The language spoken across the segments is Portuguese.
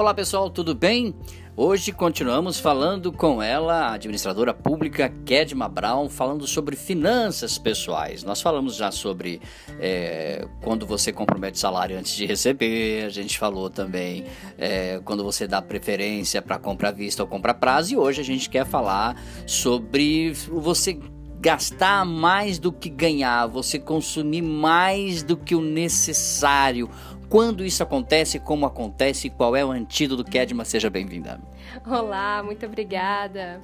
Olá pessoal, tudo bem? Hoje continuamos falando com ela, a administradora pública Kedma Brown, falando sobre finanças pessoais. Nós falamos já sobre é, quando você compromete salário antes de receber, a gente falou também é, quando você dá preferência para compra à vista ou compra a prazo, e hoje a gente quer falar sobre você gastar mais do que ganhar, você consumir mais do que o necessário quando isso acontece, como acontece e qual é o antídoto. Kedma, seja bem-vinda. Olá, muito obrigada.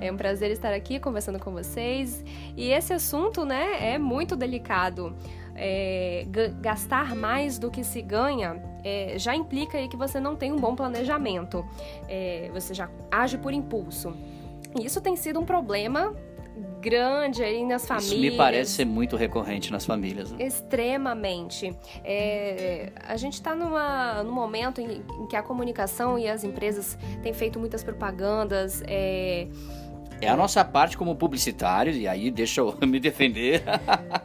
É um prazer estar aqui conversando com vocês. E esse assunto, né, é muito delicado. É, gastar mais do que se ganha é, já implica aí que você não tem um bom planejamento. É, você já age por impulso. E isso tem sido um problema grande aí nas famílias. Isso me parece ser muito recorrente nas famílias. Né? Extremamente. É, a gente está num momento em, em, que a comunicação e as empresas têm feito muitas propagandas. É, é a nossa parte como publicitário, e aí deixa eu me defender.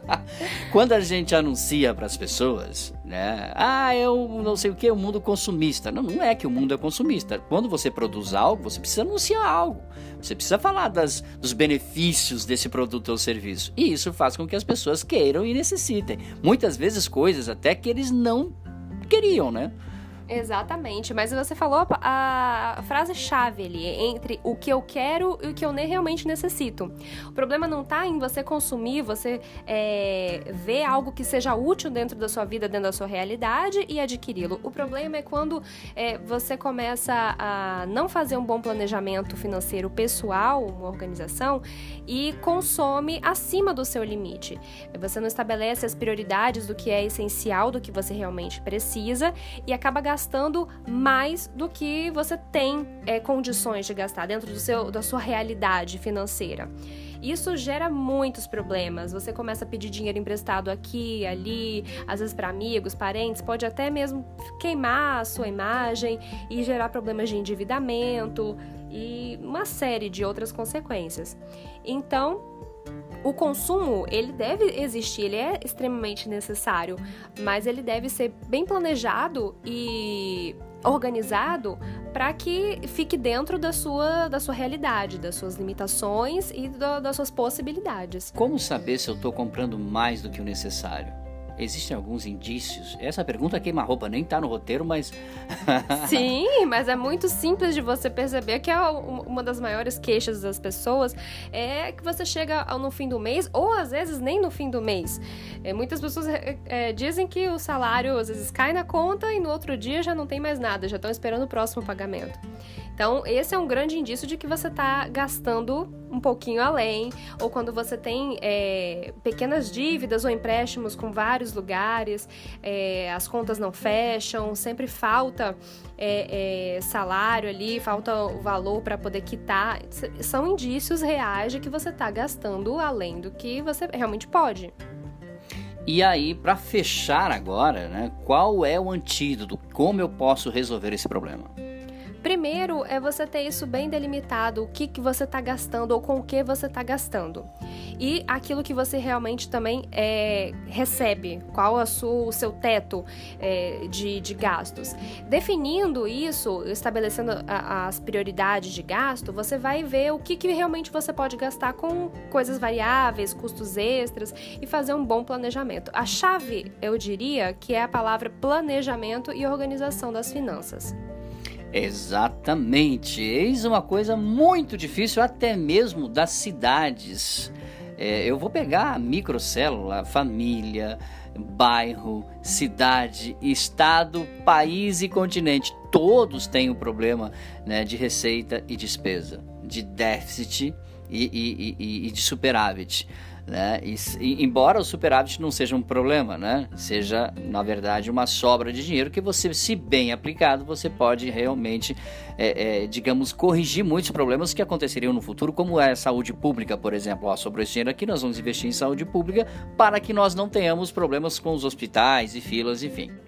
Quando a gente anuncia para as pessoas, né? Ah, eu não sei o que, o mundo consumista. Não, não é que o mundo é consumista. Quando você produz algo, você precisa anunciar algo. Você precisa falar das, dos benefícios desse produto ou serviço. E isso faz com que as pessoas queiram e necessitem. Muitas vezes coisas até que eles não queriam, né? Exatamente, mas você falou a, frase-chave ali, entre o que eu quero e o que eu realmente necessito. O problema não está em você consumir, você é, ver algo que seja útil dentro da sua vida, dentro da sua realidade e adquiri-lo. O problema é quando é, você começa a não fazer um bom planejamento financeiro pessoal, uma organização, e consome acima do seu limite. Você não estabelece as prioridades do que é essencial, do que você realmente precisa e acaba gastando gastando mais do que você tem é, condições de gastar dentro do seu, da sua realidade financeira. Isso gera muitos problemas. Você começa a pedir dinheiro emprestado aqui, ali, às vezes para amigos, parentes, pode até mesmo queimar a sua imagem e gerar problemas de endividamento e uma série de outras consequências. Então, o consumo, ele deve existir, ele é extremamente necessário, mas ele deve ser bem planejado e organizado para que fique dentro da sua, da sua realidade, das suas limitações e do, das suas possibilidades. Como saber se eu estou comprando mais do que o necessário? Existem alguns indícios? Essa pergunta queima-roupa nem tá no roteiro, mas. Sim, mas é muito simples de você perceber que é uma das maiores queixas das pessoas é que você chega no fim do mês, ou às vezes nem no fim do mês. É, muitas pessoas é, é, dizem que o salário às vezes cai na conta e no outro dia já não tem mais nada, já estão esperando o próximo pagamento. Então, esse é um grande indício de que você está gastando um pouquinho além, ou quando você tem é, pequenas dívidas ou empréstimos com vários lugares, é, as contas não fecham, sempre falta é, é salário ali, falta o valor para poder quitar. São indícios reais de que você está gastando além do que você realmente pode. E aí, para fechar agora, né, qual é o antídoto? Como eu posso resolver esse problema? Primeiro é você ter isso bem delimitado, o que, que você está gastando ou com o que você está gastando. E aquilo que você realmente também é, recebe, qual o seu teto é, de, de gastos. Definindo isso, estabelecendo a, as prioridades de gasto, você vai ver o que, que realmente você pode gastar com coisas variáveis, custos extras e fazer um bom planejamento. A chave, eu diria, que é a palavra planejamento e organização das finanças. Exatamente. Eis uma coisa muito difícil, até mesmo das cidades. É, eu vou pegar microcélula, família, bairro, cidade, estado, país e continente. Todos têm um problema né, de receita e despesa, de déficit e, e, e, de superávit. Né? E, embora o superávit não seja um problema, né? seja na verdade uma sobra de dinheiro que você, se bem aplicado, você pode realmente, é, é, digamos, corrigir muitos problemas que aconteceriam no futuro, como é a saúde pública, por exemplo. Ó, sobrou esse dinheiro aqui, nós vamos investir em saúde pública para que nós não tenhamos problemas com os hospitais e filas, enfim.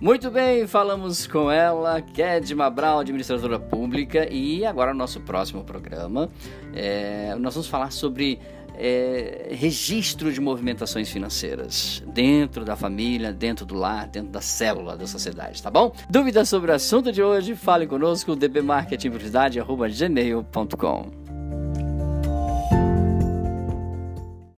Muito bem, falamos com ela, Kedma Brau, administradora pública, e agora no nosso próximo programa, é, nós vamos falar sobre é, registro de movimentações financeiras dentro da família, dentro do lar, dentro da célula da sociedade, tá bom? Dúvidas sobre o assunto de hoje? Fale conosco, dbmarketingpublicidade.gmail.com